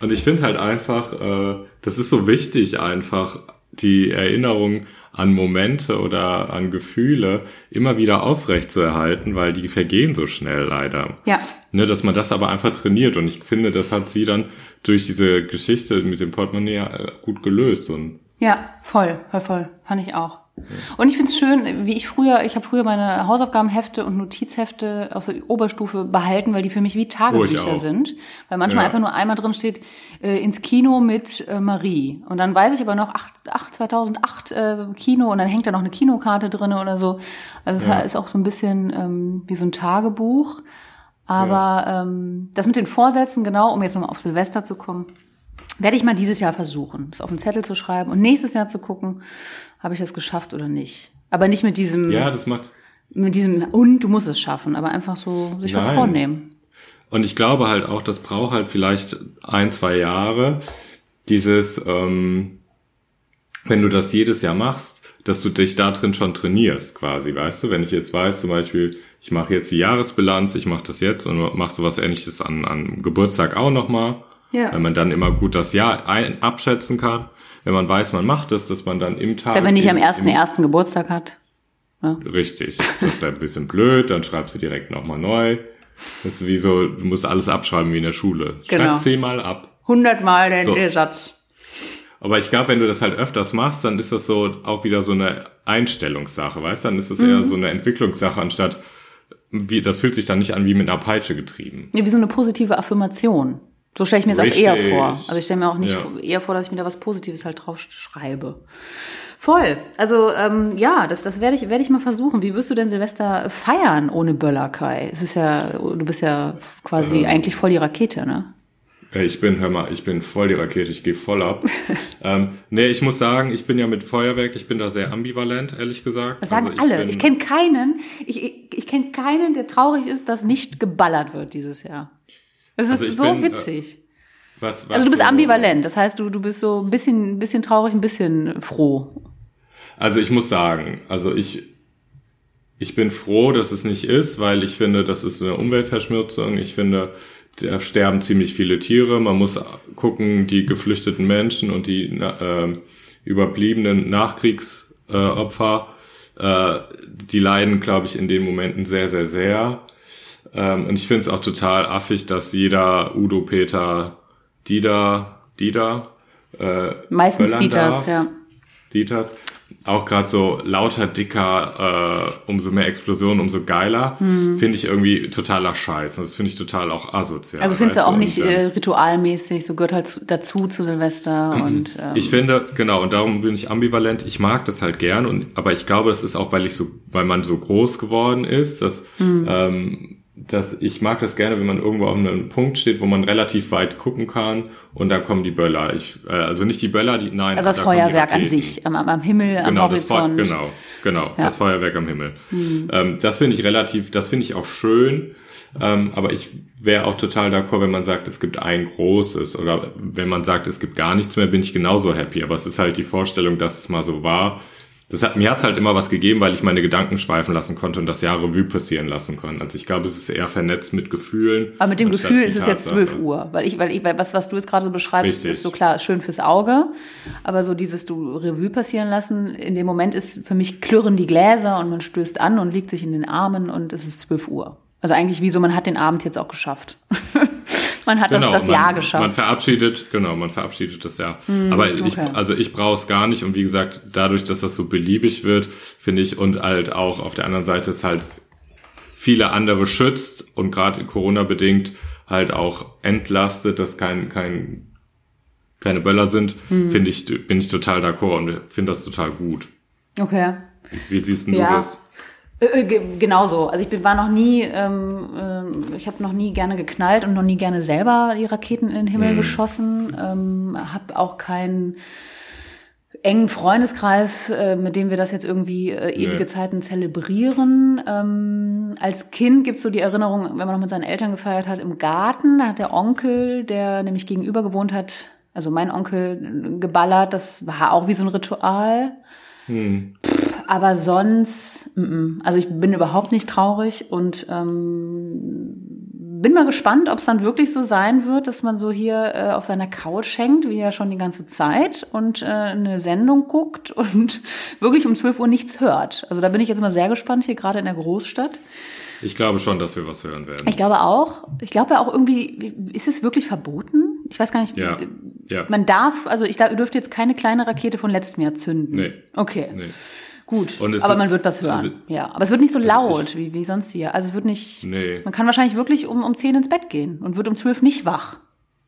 und ich finde halt einfach, äh, das ist so wichtig einfach, die Erinnerung an Momente oder an Gefühle immer wieder aufrecht zu erhalten, weil die vergehen so schnell leider. Ja. Ne, dass man das aber einfach trainiert und ich finde, das hat sie dann durch diese Geschichte mit dem Portemonnaie äh, gut gelöst und Ja, voll, voll, voll. Fand ich auch. Und ich find's schön, wie ich früher, ich habe früher meine Hausaufgabenhefte und Notizhefte aus der Oberstufe behalten, weil die für mich wie Tagebücher auch. sind. Weil manchmal Ja. einfach nur einmal drin steht, äh, ins Kino mit äh, Marie. Und dann weiß ich aber noch, ach, ach 2008 äh, Kino und dann hängt da noch eine Kinokarte drin oder so. Also es Ja. ist auch so ein bisschen ähm, wie so ein Tagebuch. Aber ähm, das mit den Vorsätzen, genau, um jetzt nochmal auf Silvester zu kommen, werde ich mal dieses Jahr versuchen, das auf den Zettel zu schreiben und nächstes Jahr zu gucken, habe ich das geschafft oder nicht. Aber nicht mit diesem, ja, das macht mit diesem, und du musst es schaffen, aber einfach so sich was Nein. vornehmen. Und ich glaube halt auch, das braucht halt vielleicht ein, zwei Jahre, dieses, ähm, wenn du das jedes Jahr machst, dass du dich da drin schon trainierst, quasi, weißt du? Wenn ich jetzt weiß, zum Beispiel, ich mache jetzt die Jahresbilanz, ich mache das jetzt und mache sowas ähnliches an, an Geburtstag auch nochmal, Ja. wenn man dann immer gut das Jahr ein, abschätzen kann, wenn man weiß, man macht es, dass man dann im Tag... Wenn man nicht am ersten ersten Geburtstag hat. Richtig. Das wäre ein bisschen blöd, dann schreibst du direkt nochmal neu. Das ist wie so, du musst alles abschreiben wie in der Schule. Schreib Genau. zehnmal ab. Hundertmal den So. Satz. Aber ich glaube, wenn du das halt öfters machst, dann ist das so auch wieder so eine Einstellungssache, weißt du? Dann ist es Mhm. eher so eine Entwicklungssache, anstatt wie, das fühlt sich dann nicht an wie mit einer Peitsche getrieben. Ja, wie so eine positive Affirmation. So stelle ich mir es auch eher vor. Also ich stelle mir auch nicht Ja. eher vor, dass ich mir da was Positives halt drauf schreibe. Voll. Also ähm, ja, das, das werde ich, werde ich mal versuchen. Wie wirst du denn Silvester feiern ohne Böller, Kai? Es ist ja, du bist ja quasi eigentlich voll die Rakete, ne? Ey, Ich bin, hör mal, ich bin voll die Rakete, ich gehe voll ab. *laughs* ähm, nee, ich muss sagen, ich bin ja mit Feuerwerk, ich bin da sehr ambivalent, ehrlich gesagt. Das sagen Also alle. bin- Ich kenne keinen, ich, ich, ich kenne keinen, der traurig ist, dass nicht geballert wird dieses Jahr. Das ist Also so bin, äh, witzig. was, was also du bist ambivalent. Das heißt, du, du bist so ein bisschen, ein bisschen traurig, ein bisschen froh. Also ich muss sagen, also ich, ich bin froh, dass es nicht ist, weil ich finde, das ist eine Umweltverschmutzung. Ich finde, da sterben ziemlich viele Tiere. Man muss gucken, die geflüchteten Menschen und die äh, überbliebenen Nachkriegsopfer, äh, die leiden, glaube ich, in den Momenten sehr, sehr, sehr. Ähm, und ich finde es auch total affig, dass jeder Udo, Peter, Dieter, Dieter, äh, Meistens böllern Dieters, darf. ja. Dieters. Auch gerade so lauter, dicker, äh, umso mehr Explosionen, umso geiler. Finde ich irgendwie totaler Scheiß. Und das finde ich total auch asozial. Mhm. Also findest du auch nicht äh, ritualmäßig, so gehört halt zu- dazu zu Silvester *clears throat* und ähm, Ich finde, genau, und darum bin ich ambivalent. Ich mag das halt gern, und aber ich glaube, das ist auch, weil ich so, weil man so groß geworden ist, dass Mhm. ähm, dass ich mag das gerne, wenn man irgendwo auf einem Punkt steht, wo man relativ weit gucken kann und dann kommen die Böller. Ich, äh, also nicht die Böller, die nein. Also das da Feuerwerk an sich, am, am Himmel, am Genau, das Feu Horizont. genau, genau, Ja. das Feuerwerk am Himmel. Ähm, das finde ich relativ, das finde ich auch schön. Ähm, aber ich wäre auch total d'accord, wenn man sagt, es gibt ein großes oder wenn man sagt, es gibt gar nichts mehr, bin ich genauso happy. Aber es ist halt die Vorstellung, dass es mal so war. Das hat, mir hat's halt immer was gegeben, weil ich meine Gedanken schweifen lassen konnte und das Jahr Revue passieren lassen kann. Also ich glaube, es ist eher vernetzt mit Gefühlen. Aber mit dem Gefühl ist es jetzt Tatsache. 12 Uhr, weil ich, weil ich, weil was, was du jetzt gerade so beschreibst, Richtig. ist so klar, ist schön fürs Auge, aber so dieses du Revue passieren lassen, in dem Moment ist für mich klirren die Gläser und man stößt an und liegt sich in den Armen und es ist 12 Uhr. Also eigentlich wie so, man hat den Abend jetzt auch geschafft. *laughs* man hat das, das Genau, man, Jahr geschafft. Man verabschiedet, genau, man verabschiedet das Jahr. Aber ich, okay. also ich brauche es gar nicht und wie gesagt, dadurch, dass das so beliebig wird, finde ich und halt auch auf der anderen Seite ist halt viele andere schützt und gerade Corona bedingt halt auch entlastet, dass kein kein keine Böller sind, Hm. finde ich bin ich total d'accord und finde das total gut. okay. Wie siehst du Ja. das? Äh, äh, ge- Genauso. Also ich bin, war noch nie, ähm, ähm, ich habe noch nie gerne geknallt und noch nie gerne selber die Raketen in den Himmel geschossen. Ähm, habe auch keinen engen Freundeskreis, äh, mit dem wir das jetzt irgendwie äh, ewige Nee. Zeiten zelebrieren. Ähm, als Kind gibt's so die Erinnerung, wenn man noch mit seinen Eltern gefeiert hat, im Garten, da hat der Onkel, der nämlich gegenüber gewohnt hat, also mein Onkel, äh, geballert. Das war auch wie so ein Ritual. Aber sonst, mm, mm. also ich bin überhaupt nicht traurig und ähm, bin mal gespannt, ob es dann wirklich so sein wird, dass man so hier äh, auf seiner Couch hängt, wie ja schon die ganze Zeit und äh, eine Sendung guckt und *laughs* wirklich um 12 Uhr nichts hört. Also da bin ich jetzt mal sehr gespannt, hier gerade in der Großstadt. Ich glaube schon, dass wir was hören werden. Ich glaube auch, ich glaube auch irgendwie, ist es wirklich verboten? Ich weiß gar nicht. Ja, ja. Man darf, also ich da- dürfte jetzt keine kleine Rakete von letztem Jahr zünden. Nee. Okay. Nee. Gut, aber man wird was hören. also- ja, aber es wird nicht so laut ich- wie, wie sonst hier. Also es wird nicht. Nee. Man kann wahrscheinlich wirklich um, um 10 ins Bett gehen und wird um 12 nicht wach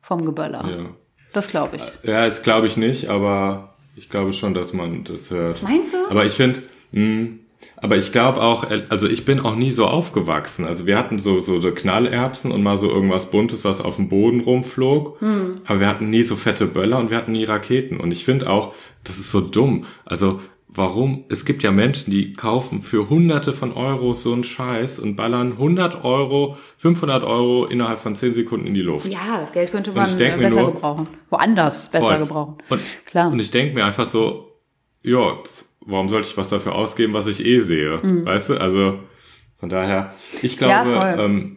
vom Geböller. Ja. Das glaube ich. Ja, das glaube ich nicht, aber ich glaube schon, dass man das hört. Meinst du? Aber ich finde, aber ich glaube auch, also ich bin auch nie so aufgewachsen. Also wir hatten so, so, so Knallerbsen und mal so irgendwas Buntes, was auf dem Boden rumflog. Hm. Aber wir hatten nie so fette Böller und wir hatten nie Raketen. Und ich finde auch, das ist so dumm. Also warum? Es gibt ja Menschen, die kaufen für hunderte von Euros so einen Scheiß und ballern 100 Euro, 500 Euro innerhalb von 10 Sekunden in die Luft. Ja, das Geld könnte man äh, besser nur- gebrauchen. Woanders besser Voll. gebrauchen. Und, Klar. Und ich denke mir einfach so, ja, warum sollte ich was dafür ausgeben, was ich eh sehe? Weißt du? Also von daher, ich Mhm. Ja, glaube, voll. ähm,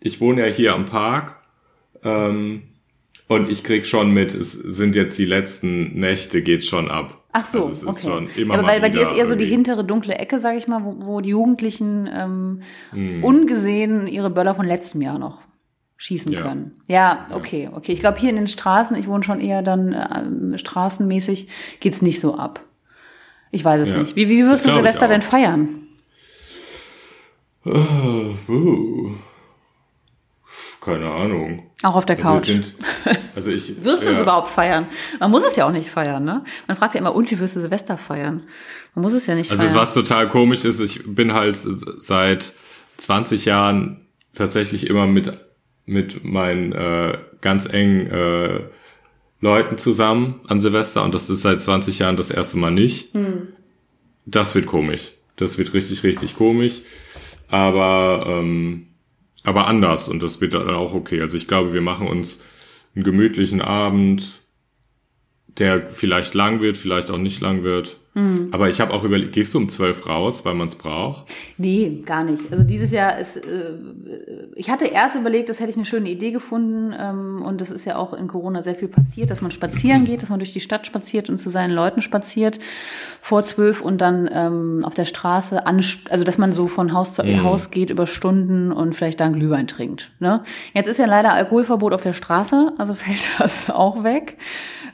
ich wohne ja hier am Park ähm, und ich krieg schon mit, es sind jetzt die letzten Nächte, geht schon ab. Ach so, also es okay. ja, aber weil bei dir ist eher so die hintere dunkle Ecke, sage ich mal, wo, wo die Jugendlichen ähm, Hm. ungesehen ihre Böller von letztem Jahr noch schießen Ja. können. Ja, okay, okay. Ich glaube, hier in den Straßen, ich wohne schon eher dann ähm, straßenmäßig, geht's nicht so ab. Ich weiß es Ja. nicht. Wie, wie wirst Das du Silvester denn feiern? Uh, keine Ahnung. Auch auf der Also, Couch. sind, *laughs* also ich, wirst du es überhaupt feiern? Man muss es ja auch nicht feiern, ne? Man fragt ja immer, und wie wirst du Silvester feiern? Man muss es ja nicht Also feiern. was total komisch ist, ich bin halt seit 20 Jahren tatsächlich immer mit mit meinen äh, ganz engen äh, Leuten zusammen an Silvester und das ist seit 20 Jahren das erste Mal nicht. Das wird komisch. Das wird richtig, richtig komisch. Aber ähm, aber anders und das wird dann auch okay. Also ich glaube, wir machen uns einen gemütlichen Abend, der vielleicht lang wird, vielleicht auch nicht lang wird. Aber ich habe auch überlegt, gehst du um zwölf raus, weil man es braucht? Nee, gar nicht. Also dieses Jahr ist, äh, ich hatte erst überlegt, das hätte ich eine schöne Idee gefunden ähm, und das ist ja auch in Corona sehr viel passiert, dass man spazieren *clears throat* geht, dass man durch die Stadt spaziert und zu seinen Leuten spaziert vor zwölf und dann ähm, auf der Straße, also dass man so von Haus zu Haus geht über Stunden und vielleicht dann Glühwein trinkt. Ne? Jetzt ist ja leider Alkoholverbot auf der Straße, also *laughs* fällt das auch weg.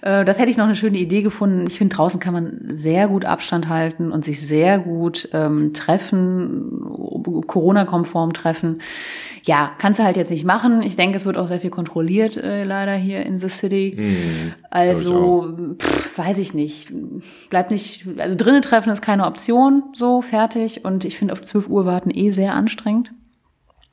Äh, Das hätte ich noch eine schöne Idee gefunden. Ich finde, draußen kann man sehr gut Abstand halten und sich sehr gut ähm, treffen, Corona-konform treffen. Ja, kannst du halt jetzt nicht machen. Ich denke, es wird auch sehr viel kontrolliert, äh, leider hier in the City. also, pff, weiß ich nicht. Bleibt nicht, also drinnen treffen ist keine Option, so, fertig. Und ich finde, auf 12 Uhr warten eh sehr anstrengend.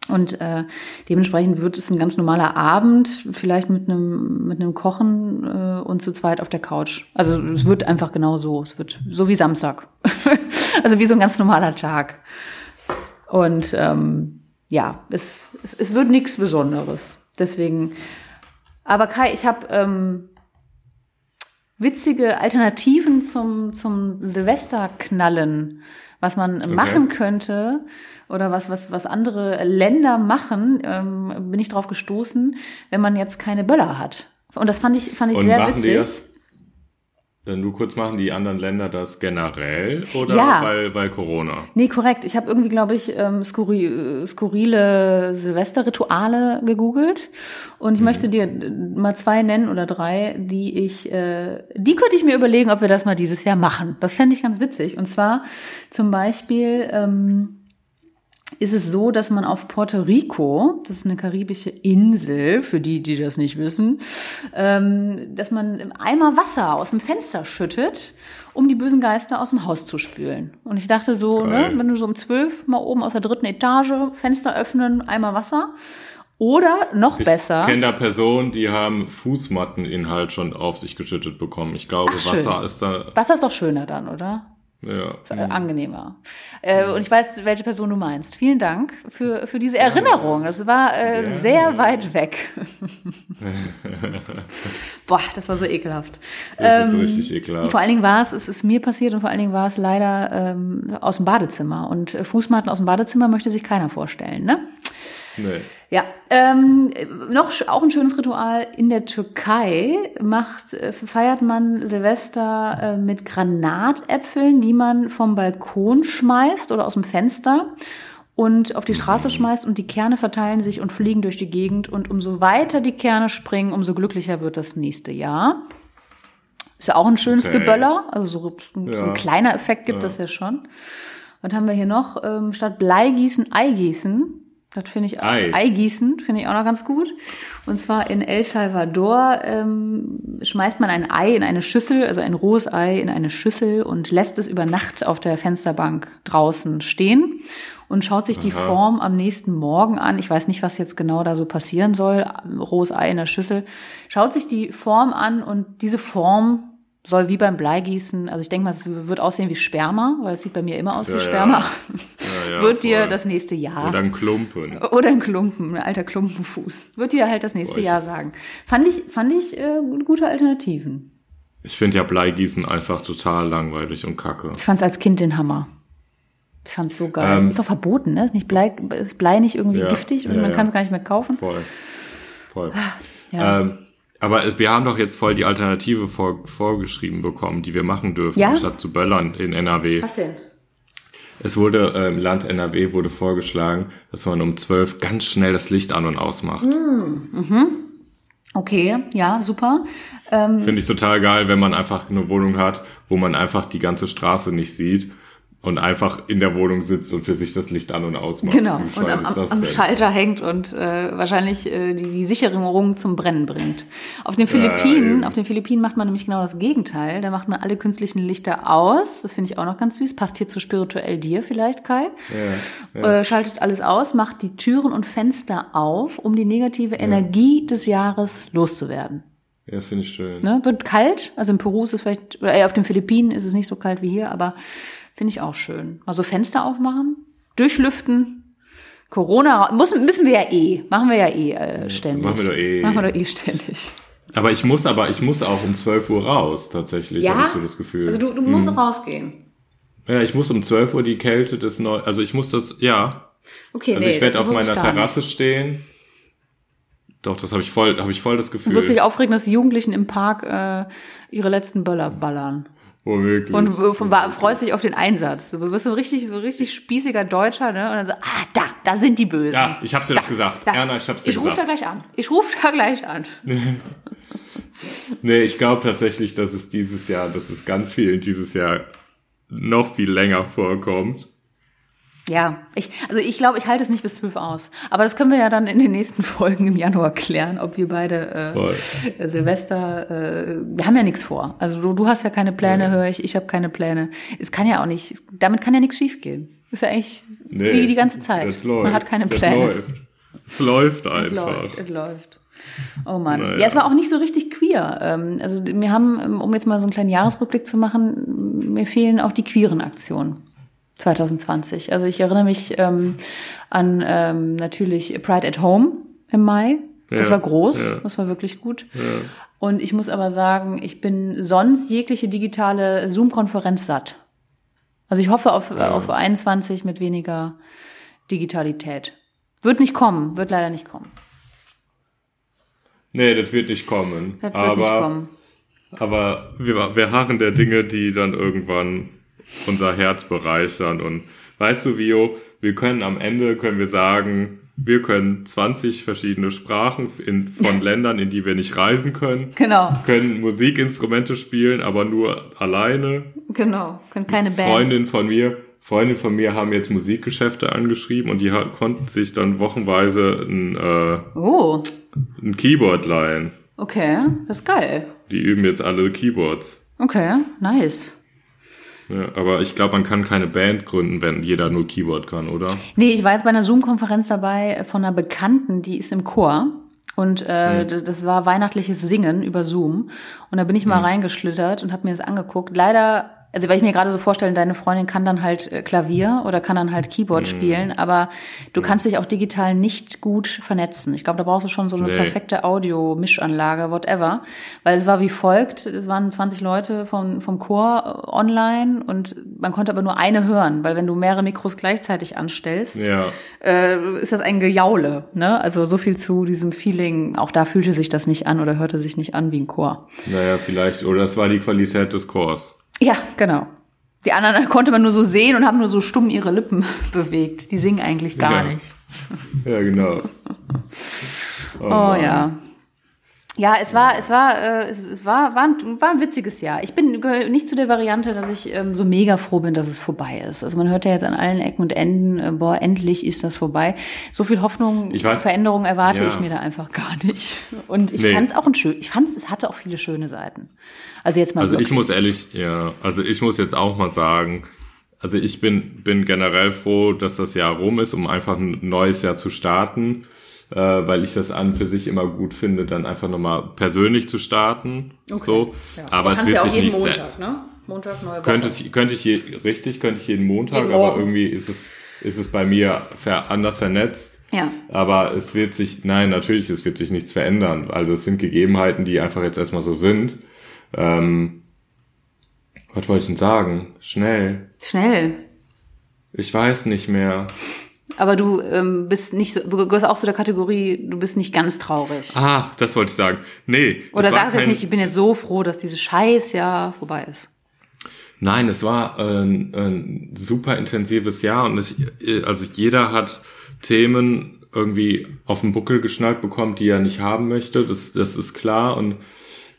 Und äh, dementsprechend wird es ein ganz normaler Abend, vielleicht mit einem mit einem Kochen äh, und zu zweit auf der Couch. Also es wird einfach genau so. Es wird so wie Samstag. *laughs* also wie so ein ganz normaler Tag. Und ähm, ja, es, es, es wird nichts Besonderes. Deswegen. Aber Kai, ich habe ähm, witzige Alternativen zum, zum Silvesterknallen, was man okay. machen könnte oder was, was, was andere Länder machen, ähm, bin ich drauf gestoßen, wenn man jetzt keine Böller hat. Und das fand ich, fand ich Und sehr machen witzig. Die das, dann nur kurz machen die anderen Länder das generell oder Ja. weil, weil Corona? Nee, korrekt. Ich habe irgendwie, glaube ich, ähm, skurri äh, skurrile Silvesterrituale gegoogelt. Und ich möchte dir äh, mal zwei nennen oder drei, die ich, äh, die könnte ich mir überlegen, ob wir das mal dieses Jahr machen. Das fände ich ganz witzig. Und zwar zum Beispiel ähm, ist es so, dass man auf Puerto Rico, das ist eine karibische Insel, für die, die das nicht wissen, ähm, dass man im Eimer Wasser aus dem Fenster schüttet, um die bösen Geister aus dem Haus zu spülen. Und ich dachte so, ne, wenn du so um zwölf mal oben aus der dritten Etage Fenster öffnen, Eimer Wasser. Oder noch Ich besser. kenne da Personen, die haben Fußmatteninhalt schon auf sich geschüttet bekommen. Ich glaube, Ach, schön. Wasser ist da, Wasser ist doch schöner dann, oder? Ja. Ist, äh, angenehmer. Äh, und ich weiß, welche Person du meinst. Vielen Dank für, für diese Erinnerung. Das war äh, Gerne. sehr weit weg. *laughs* Boah, das war so ekelhaft. Das ist Ähm, richtig ekelhaft. Vor allen Dingen war es, es ist mir passiert und vor allen Dingen war es leider ähm, aus dem Badezimmer. Und äh, Fußmatten aus dem Badezimmer möchte sich keiner vorstellen, ne? Nee. Ja, ähm, noch auch ein schönes Ritual in der Türkei macht äh, feiert man Silvester äh, mit Granatäpfeln, die man vom Balkon schmeißt oder aus dem Fenster und auf die Straße schmeißt und die Kerne verteilen sich und fliegen durch die Gegend und umso weiter die Kerne springen, umso glücklicher wird das nächste Jahr. Ist ja auch ein schönes Okay. Geböller, also so, so ein Ja. kleiner Effekt gibt Ja. es ja schon. Was haben wir hier noch? Ähm, statt Bleigießen, Eigießen. Das finde ich Ei. Eigießen finde ich auch noch ganz gut. Und zwar in El Salvador ähm, schmeißt man ein Ei in eine Schüssel, also ein rohes Ei in eine Schüssel und lässt es über Nacht auf der Fensterbank draußen stehen und schaut sich die Aha. Form am nächsten Morgen an. Ich weiß nicht, was jetzt genau da so passieren soll. Rohes Ei in der Schüssel. Schaut sich die Form an und diese Form soll wie beim Bleigießen, also ich denke mal, es wird aussehen wie Sperma, weil es sieht bei mir immer aus wie Ja, ja. Sperma. Ja, ja, wird dir voll. das nächste Jahr. Oder ein Klumpen. Oder ein Klumpen, ein alter Klumpenfuß. Wird dir halt das nächste Boah, Jahr sagen. Fand ich, fand ich äh, gute Alternativen. Ich finde ja Bleigießen einfach total langweilig und kacke. Ich fand es als Kind den Hammer. Ich fand es so geil. Ähm, ist doch verboten, ne? Ist nicht Blei, ist Blei nicht irgendwie Ja, giftig und ja, man ja. kann es gar nicht mehr kaufen? Voll. Voll. Ja. Ähm, aber wir haben doch jetzt voll die Alternative vor, vorgeschrieben bekommen, die wir machen dürfen, Ja? anstatt zu böllern in NRW. Was denn? Es wurde äh, im Land NRW wurde vorgeschlagen, dass man um 12 ganz schnell das Licht an und ausmacht. Hm. Okay, ja, super. Ähm, Finde ich total geil, wenn man einfach eine Wohnung hat, wo man einfach die ganze Straße nicht sieht und einfach in der Wohnung sitzt und für sich das Licht an und ausmacht. genau. Und am, am? Schalter hängt und äh, wahrscheinlich äh, die, die Sicherung zum Brennen bringt. Auf den Ja, ja, Philippinen, eben. auf den Philippinen macht man nämlich genau das Gegenteil. Da macht man alle künstlichen Lichter aus. Das finde ich auch noch ganz süß. Passt hier zu spirituell dir vielleicht, Kai. Ja, ja. äh, schaltet alles aus, macht die Türen und Fenster auf, um die negative Energie des Jahres loszuwerden. ja, das finde ich schön. Ne? Wird kalt, also in Peru ist es vielleicht, oder eher auf den Philippinen ist es nicht so kalt wie hier, aber finde ich auch schön. Mal so Fenster aufmachen, durchlüften. Corona muss, müssen wir ja eh, machen wir ja eh äh, ständig. machen wir doch eh. Machen wir doch eh ständig. Aber ich muss, aber ich muss auch um 12 Uhr raus, tatsächlich, habe ich so das Gefühl. Also du, du musst rausgehen. ja, ich muss um 12 Uhr die Kälte des Neu, also ich muss das, ja. Okay, Also nee, ich werde auf meiner Terrasse stehen. Doch, das habe ich voll, habe ich voll das Gefühl. Nicht. Wirst dich aufregen, dass die Jugendlichen im Park äh, ihre letzten Böller ballern. Womöglich. Und freust dich auf den Einsatz. Du wirst so richtig, so richtig spießiger Deutscher, ne? Und dann so, ah, da, da sind die Bösen. ja, ich hab's dir Da, doch gesagt. da. Erna, ich hab's dir Ich rufe da gesagt. gleich an. Ich rufe da gleich an. *laughs* Nee, ich glaube tatsächlich, dass es dieses Jahr, dass es ganz vielen dieses Jahr noch viel länger vorkommt. Ja, ich, also ich glaube, ich halte es nicht bis zwölf aus. Aber das können wir ja dann in den nächsten *laughs* Folgen im Januar klären, ob wir beide Voll. äh, Silvester, äh, wir haben ja nichts vor. Also du, du hast ja keine Pläne, Ja. höre ich, ich habe keine Pläne. Es kann ja auch nicht, damit kann ja nichts schiefgehen. Ist ja eigentlich nee, wie die ganze Zeit. Das läuft, Man hat keine Pläne. Läuft. Es läuft einfach. Es läuft, es läuft. Oh Mann. Naja. Ja, es war auch nicht so richtig queer. Ähm, also wir haben, um jetzt mal so einen kleinen Jahresrückblick zu machen, mir fehlen auch die queeren Aktionen 2020. Also ich erinnere mich ähm, an ähm, natürlich Pride at Home im Mai. Das ja, war groß, ja. das war wirklich gut. Ja. Und ich muss aber sagen, ich bin sonst jegliche digitale Zoom-Konferenz satt. Also ich hoffe auf, auf 21 mit weniger Digitalität. Wird nicht kommen, wird leider nicht kommen. Nee, das wird nicht kommen. Das aber, wird nicht kommen. Aber wir, wir harren der Dinge, die dann irgendwann unser Herz bereichern. Und weißt du, Vio, wir können am Ende, können wir sagen, wir können 20 verschiedene Sprachen in, von Ländern, in die wir nicht reisen können. Genau. Können Musikinstrumente spielen, aber nur alleine. Genau. Können keine Band. Freundin von mir, Freundin von mir haben jetzt Musikgeschäfte angeschrieben und die konnten sich dann wochenweise ein, äh, oh. ein Keyboard leihen. Okay, das ist geil. Die üben jetzt alle Keyboards. Okay, nice. Ja, aber ich glaube, man kann keine Band gründen, wenn jeder nur Keyboard kann, oder? Nee, ich war jetzt bei einer Zoom-Konferenz dabei von einer Bekannten, die ist im Chor. Und äh, mhm. das war weihnachtliches Singen über Zoom. Und da bin ich mal mhm. reingeschlittert und habe mir das angeguckt. Leider also weil ich mir gerade so vorstellen, deine Freundin kann dann halt äh, Klavier oder kann dann halt Keyboard mhm. spielen, aber du mhm. kannst dich auch digital nicht gut vernetzen. Ich glaube, da brauchst du schon so eine nee. perfekte Audio-Mischanlage, whatever. Weil es war wie folgt, es waren 20 Leute vom, vom Chor äh, online und man konnte aber nur eine hören, weil wenn du mehrere Mikros gleichzeitig anstellst, ja. äh, ist das ein Gejaule. Ne? Also so viel zu diesem Feeling, auch da fühlte sich das nicht an oder hörte sich nicht an wie ein Chor. Naja, vielleicht, oder das war die Qualität des Chors. Ja, genau. Die anderen *laughs* konnte man nur so sehen und haben nur so stumm ihre Lippen *laughs* bewegt. Die singen eigentlich gar ja. nicht. Ja, genau. Oh, *laughs* oh ja. Ja, es war, es war, äh, es, es war, war ein, war ein witziges Jahr. Ich bin nicht zu der Variante, dass ich ähm, so mega froh bin, dass es vorbei ist. Also man hört ja jetzt an allen Ecken und Enden, äh, boah, endlich ist das vorbei. So viel Hoffnung, ich weiß, Veränderung erwarte ja. ich mir da einfach gar nicht. Und ich nee. fand es auch ein schön, ich fand es, es hatte auch viele schöne Seiten. Also jetzt mal. Also wirklich. ich muss ehrlich, ja, also ich muss jetzt auch mal sagen, also ich bin, bin generell froh, dass das Jahr rum ist, um einfach ein neues Jahr zu starten äh, weil ich das an für sich immer gut finde, dann einfach nochmal persönlich zu starten. Okay. So. Ja. Aber es wird ja sich nicht Montag, ne? Montag neue Woche. Könnte, ich, könnte ich je, richtig, könnte ich jeden Montag, jeden aber irgendwie ist es, ist es bei mir ver, anders vernetzt. Ja. Aber es wird sich, nein, natürlich, es wird sich nichts verändern. Also es sind Gegebenheiten, die einfach jetzt erstmal so sind. Ähm, was wollte ich denn sagen? Schnell. Schnell. Ich weiß nicht mehr. Aber du ähm, bist nicht so, du gehörst auch zu der Kategorie, du bist nicht ganz traurig. Ach, das wollte ich sagen. Nee. Oder sagst du jetzt nicht, ich bin jetzt so froh, dass dieses Scheißjahr vorbei ist. Nein, es war ein, ein super intensives Jahr und es, also jeder hat Themen irgendwie auf den Buckel geschnallt bekommen, die er nicht haben möchte. Das, das ist klar und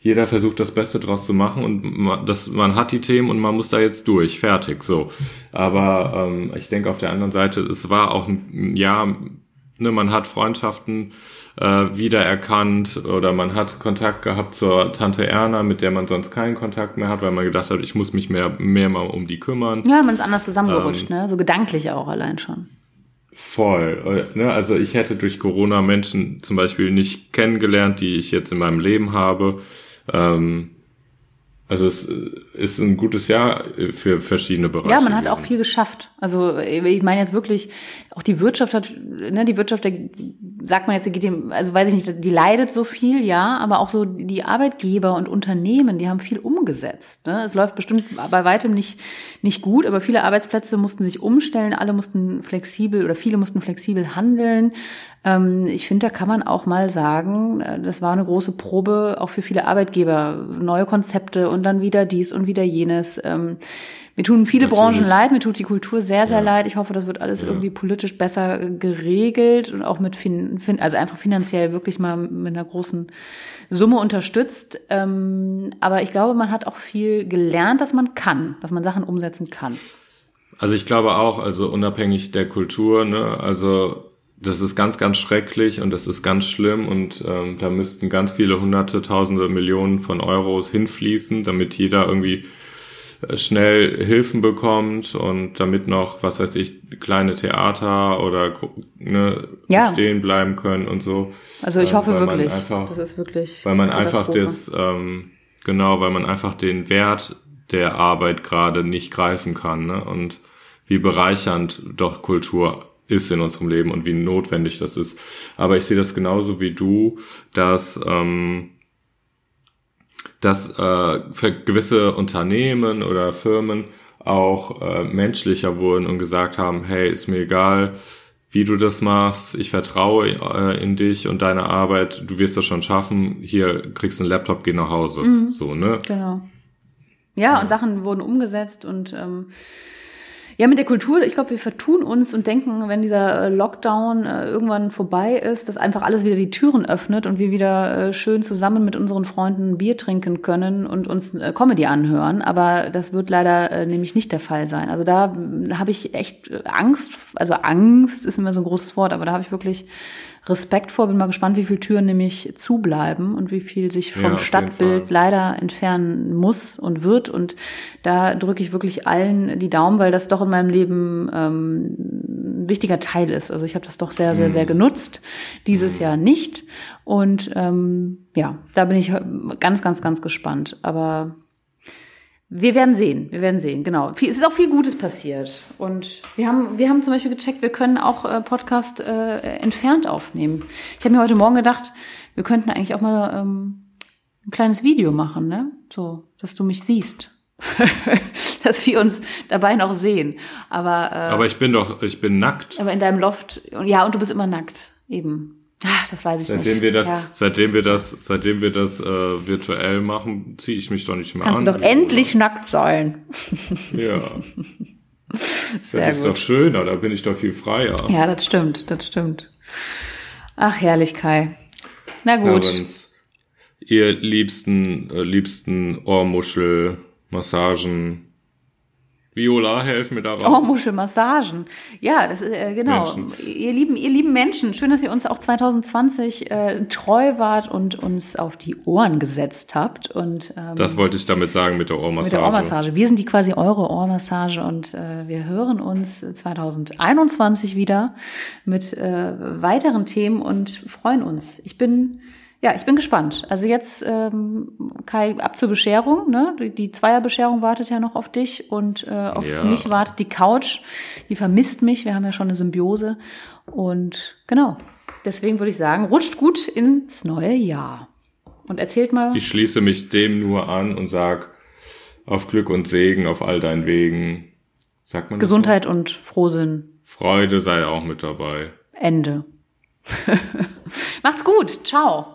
jeder versucht das Beste draus zu machen und man, das, man hat die Themen und man muss da jetzt durch, fertig, so. Aber ähm, ich denke auf der anderen Seite, es war auch ein Jahr, ne, man hat Freundschaften äh, wiedererkannt oder man hat Kontakt gehabt zur Tante Erna, mit der man sonst keinen Kontakt mehr hat, weil man gedacht hat, ich muss mich mehr, mehr mal um die kümmern. Ja, man ist anders zusammengerutscht, ähm, ne? So gedanklich auch allein schon. Voll. Ne? Also ich hätte durch Corona Menschen zum Beispiel nicht kennengelernt, die ich jetzt in meinem Leben habe. Ähm, also es ist ein gutes Jahr für verschiedene Bereiche. Ja, man hat auch viel geschafft. Also ich meine jetzt wirklich, auch die Wirtschaft hat, ne, die Wirtschaft, sagt man jetzt, geht dem, also weiß ich nicht, die leidet so viel, ja, aber auch so die Arbeitgeber und Unternehmen, die haben viel umgesetzt. Ne? Es läuft bestimmt bei weitem nicht, nicht gut, aber viele Arbeitsplätze mussten sich umstellen, alle mussten flexibel oder viele mussten flexibel handeln. Ähm, ich finde, da kann man auch mal sagen, äh, das war eine große Probe auch für viele Arbeitgeber, neue Konzepte und dann wieder dies und wieder jenes. Ähm, mir tun viele Natürlich. Branchen leid, mir tut die Kultur sehr, sehr ja. leid. Ich hoffe, das wird alles ja. irgendwie politisch besser geregelt und auch mit, fin also einfach finanziell wirklich mal mit einer großen Summe unterstützt. Ähm, aber ich glaube, man hat auch viel gelernt, dass man kann, dass man Sachen umsetzen kann. Also ich glaube auch, also unabhängig der Kultur, ne, also das ist ganz, ganz schrecklich und das ist ganz schlimm und ähm, da müssten ganz viele hunderte, tausende Millionen von Euros hinfließen, damit jeder irgendwie äh, schnell Hilfen bekommt und damit noch, was weiß ich, kleine Theater oder ne, Ja. stehen bleiben können und so. Also ich Ähm, hoffe man wirklich. Einfach, das ist wirklich. weil man einfach das, ähm, genau, weil man einfach den Wert der Arbeit gerade nicht greifen kann, ne? Und wie bereichernd doch Kultur ist in unserem Leben und wie notwendig das ist. Aber ich sehe das genauso wie du, dass ähm, dass äh, für gewisse Unternehmen oder Firmen auch äh, menschlicher wurden und gesagt haben, hey, ist mir egal, wie du das machst, ich vertraue äh, in dich und deine Arbeit, du wirst das schon schaffen, hier kriegst du einen Laptop, geh nach Hause. So, ne? Genau. Ja, und Sachen wurden umgesetzt und ähm, ja, mit der Kultur, ich glaube, wir vertun uns und denken, wenn dieser äh, Lockdown äh, irgendwann vorbei ist, dass einfach alles wieder die Türen öffnet und wir wieder äh, schön zusammen mit unseren Freunden Bier trinken können und uns Comedy anhören. Aber das wird leider nämlich nicht der Fall sein. Also da äh, habe ich echt Angst. Also Angst ist immer so ein großes Wort, aber da habe ich wirklich Respekt vor. Bin mal gespannt, wie viele Türen nämlich zubleiben und wie viel sich Ja, vom jeden Stadtbild leider entfernen muss und wird. Und da drücke ich wirklich allen die Daumen, weil das doch in meinem Leben ähm, ein wichtiger Teil ist. Also ich habe das doch sehr, sehr, sehr genutzt. Dieses Jahr nicht. Und ähm, ja, da bin ich ganz, ganz, ganz gespannt. Aber wir werden sehen, wir werden sehen, genau. Viel- Es ist auch viel Gutes passiert. Und wir haben, wir haben zum Beispiel gecheckt, wir können auch äh, Podcast äh, entfernt aufnehmen. Ich habe mir heute Morgen gedacht, wir könnten eigentlich auch mal ähm, ein kleines Video machen, ne? So, dass du mich siehst. *laughs* dass wir uns dabei noch sehen. Aber, äh, Aber ich bin doch, ich bin nackt. aber in deinem Loft, ja, und du bist immer nackt, eben. Ah, das weiß ich Seitdem nicht. wir das, ja. seitdem wir das, seitdem wir das äh, virtuell machen, ziehe ich mich doch nicht mehr Kannst an. du doch endlich nackt sein. *laughs* *laughs* Ja. Sehr das ist gut. doch schöner, da bin ich doch viel freier. Ja, das stimmt, das stimmt. Ach, herrlich, Kai. Na gut. Hörens, ihr liebsten, äh, liebsten Ohrmuschel, Massagen, Viola, helf mir da raus. Ohrmuschelmassagen. Ja, das ist, äh, genau. Menschen. Ihr lieben, ihr lieben Menschen, schön, dass ihr uns auch 2020 äh, treu wart und uns auf die Ohren gesetzt habt. Und ähm, Das wollte ich damit sagen mit der mit Ohrmassage. der Ohrmassage. Wir sind die quasi eure Ohrmassage und äh, wir hören uns 2021 wieder mit äh, weiteren Themen und freuen uns. Ich bin ja, ich bin gespannt. Also jetzt ähm, Kai ab zur Bescherung. Ne? Die, die Zweierbescherung wartet ja noch auf dich und äh, auf Ja. mich wartet die Couch. Die vermisst mich. Wir haben ja schon eine Symbiose und genau. Deswegen würde ich sagen, rutscht gut ins neue Jahr und erzählt mal. Ich schließe mich dem nur an und sag auf Glück und Segen auf all deinen Wegen. Sagt man Gesundheit und Frohsinn. So? Freude sei auch mit dabei. Ende. *laughs* Macht's gut. Ciao.